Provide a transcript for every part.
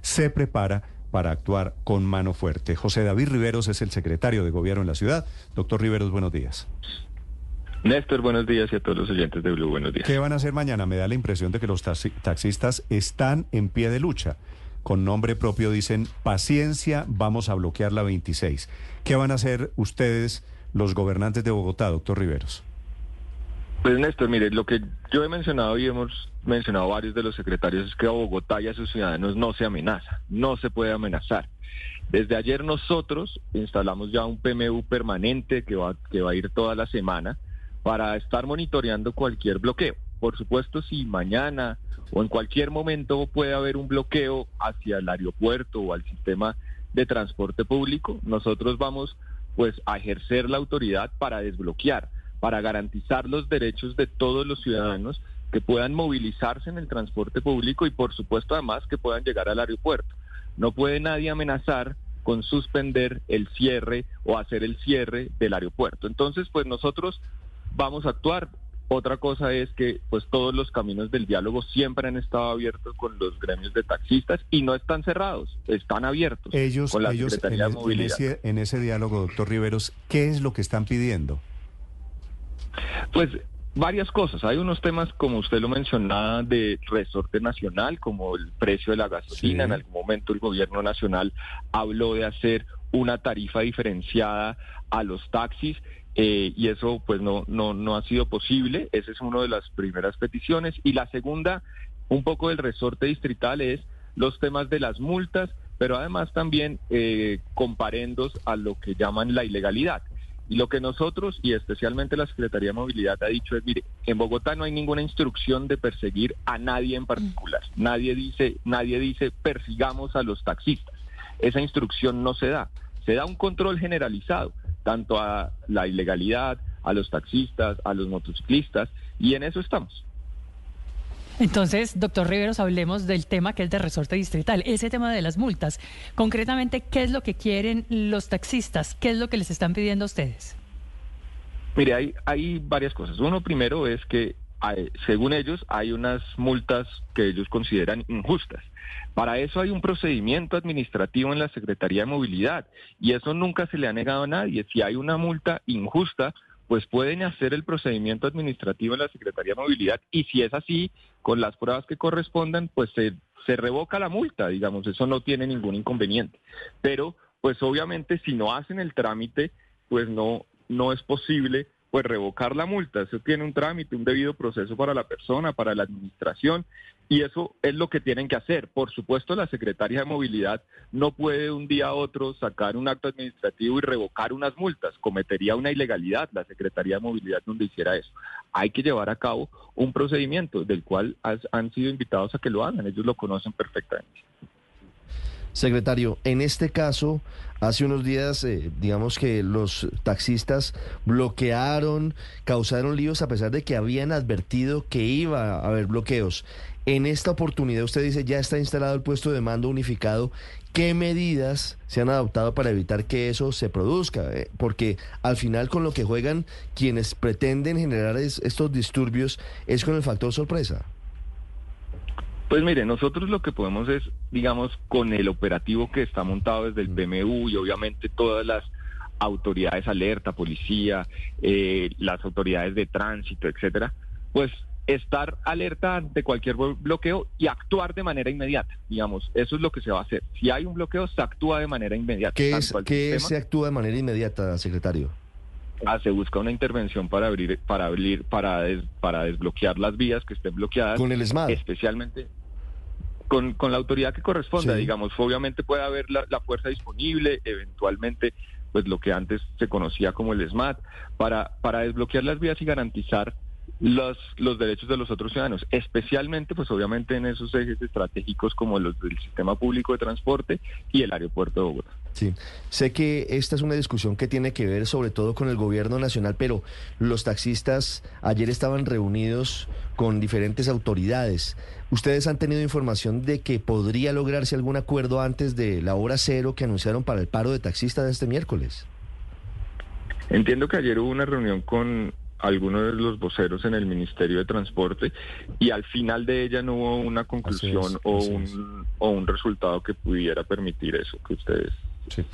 Se prepara para actuar con mano fuerte. José David Riveros es el secretario de gobierno en la ciudad. Doctor Riveros, buenos días. Néstor, buenos días y a todos los oyentes de Blue, buenos días. ¿Qué van a hacer mañana? Me da la impresión de que los taxistas están en pie de lucha. Con nombre propio dicen, paciencia, vamos a bloquear la 26. ¿Qué van a hacer ustedes, los gobernantes de Bogotá, doctor Riveros? Pues Néstor, mire, lo que yo he mencionado y hemos mencionado varios de los secretarios es que a Bogotá y a sus ciudadanos no se amenaza, no se puede amenazar. Desde ayer nosotros instalamos ya un PMU permanente que va, que va a ir toda la semana para estar monitoreando cualquier bloqueo. Por supuesto, si mañana o en cualquier momento puede haber un bloqueo hacia el aeropuerto o al sistema de transporte público, nosotros vamos pues a ejercer la autoridad para desbloquear para garantizar los derechos de todos los ciudadanos que puedan movilizarse en el transporte público y por supuesto además que puedan llegar al aeropuerto. No puede nadie amenazar con suspender el cierre o hacer el cierre del aeropuerto. Entonces, pues nosotros vamos a actuar. Otra cosa es que pues todos los caminos del diálogo siempre han estado abiertos con los gremios de taxistas y no están cerrados, están abiertos. Ellos, con la ellos en, en, ese, en ese diálogo, doctor Riveros, ¿qué es lo que están pidiendo? Pues varias cosas. Hay unos temas, como usted lo mencionaba, de resorte nacional, como el precio de la gasolina. En algún momento el gobierno nacional habló de hacer una tarifa diferenciada a los taxis. Eh, y eso pues no, no, no ha sido posible. Esa es una de las primeras peticiones. Y la segunda, un poco del resorte distrital, es los temas de las multas, pero además también eh, comparendos a lo que llaman la ilegalidad. Y lo que nosotros y especialmente la Secretaría de Movilidad ha dicho es, mire, en Bogotá no hay ninguna instrucción de perseguir a nadie en particular. Nadie dice, nadie dice persigamos a los taxistas. Esa instrucción no se da. Se da un control generalizado, tanto a la ilegalidad, a los taxistas, a los motociclistas, y en eso estamos. Entonces, doctor Riveros, hablemos del tema que es de resorte distrital, ese tema de las multas. Concretamente, ¿qué es lo que quieren los taxistas? ¿Qué es lo que les están pidiendo a ustedes? Mire, hay, hay varias cosas. Uno primero es que, según ellos, hay unas multas que ellos consideran injustas. Para eso hay un procedimiento administrativo en la Secretaría de Movilidad y eso nunca se le ha negado a nadie. Si hay una multa injusta, pues pueden hacer el procedimiento administrativo en la Secretaría de Movilidad y si es así, con las pruebas que correspondan, pues se, se revoca la multa, digamos, eso no tiene ningún inconveniente. Pero, pues obviamente si no hacen el trámite, pues no, no es posible pues revocar la multa. Eso tiene un trámite, un debido proceso para la persona, para la administración, y eso es lo que tienen que hacer. Por supuesto, la Secretaría de Movilidad no puede de un día a otro sacar un acto administrativo y revocar unas multas. Cometería una ilegalidad la Secretaría de Movilidad donde hiciera eso. Hay que llevar a cabo un procedimiento del cual han sido invitados a que lo hagan. Ellos lo conocen perfectamente. Secretario, en este caso, hace unos días, eh, digamos que los taxistas bloquearon, causaron líos a pesar de que habían advertido que iba a haber bloqueos. En esta oportunidad usted dice ya está instalado el puesto de mando unificado. ¿Qué medidas se han adoptado para evitar que eso se produzca? Eh, porque al final con lo que juegan quienes pretenden generar estos disturbios es con el factor sorpresa. Pues mire, nosotros lo que podemos es, digamos, con el operativo que está montado desde el BMU y obviamente todas las autoridades alerta, policía, eh, las autoridades de tránsito, etcétera, pues estar alerta ante cualquier bloqueo y actuar de manera inmediata. Digamos, eso es lo que se va a hacer. Si hay un bloqueo, se actúa de manera inmediata. ¿Qué, es, ¿qué se actúa de manera inmediata, secretario? Ah, se busca una intervención para abrir, para abrir, para, para desbloquear las vías que estén bloqueadas. Con el SMAD. Especialmente con, con la autoridad que corresponda, digamos. Obviamente puede haber la, la, fuerza disponible, eventualmente, pues lo que antes se conocía como el SMAT, para, para desbloquear las vías y garantizar los, los derechos de los otros ciudadanos, especialmente, pues obviamente en esos ejes estratégicos como los del sistema público de transporte y el aeropuerto de Bogotá. Sí, sé que esta es una discusión que tiene que ver sobre todo con el gobierno nacional, pero los taxistas ayer estaban reunidos con diferentes autoridades. ¿Ustedes han tenido información de que podría lograrse algún acuerdo antes de la hora cero que anunciaron para el paro de taxistas de este miércoles? Entiendo que ayer hubo una reunión con algunos de los voceros en el Ministerio de Transporte y al final de ella no hubo una conclusión o, un, o un resultado que pudiera permitir eso que ustedes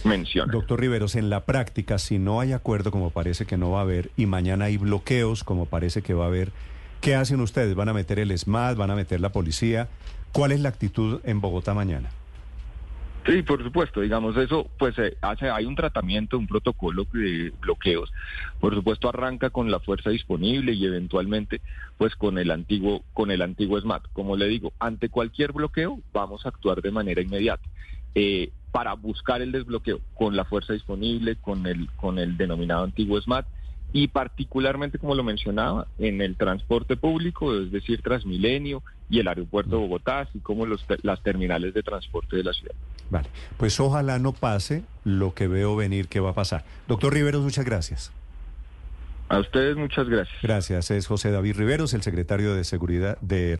mencionan. Doctor Riveros, en la práctica, si no hay acuerdo, como parece que no va a haber, y mañana hay bloqueos, como parece que va a haber, ¿qué hacen ustedes? ¿Van a meter el SMAT? ¿Van a meter la policía? ¿Cuál es la actitud en Bogotá mañana? Sí, por supuesto, digamos eso, pues eh, hace, hay un tratamiento, un protocolo de bloqueos. Por supuesto arranca con la fuerza disponible y eventualmente, pues con el antiguo, con el antiguo SMAT. Como le digo, ante cualquier bloqueo vamos a actuar de manera inmediata. Eh, para buscar el desbloqueo con la fuerza disponible, con el, con el denominado antiguo SMAT y particularmente, como lo mencionaba, en el transporte público, es decir, Transmilenio y el aeropuerto de Bogotá, así como los, las terminales de transporte de la ciudad. Vale, pues ojalá no pase lo que veo venir que va a pasar. Doctor Riveros, muchas gracias. A ustedes muchas gracias. Gracias, es José David Riveros, el secretario de Seguridad de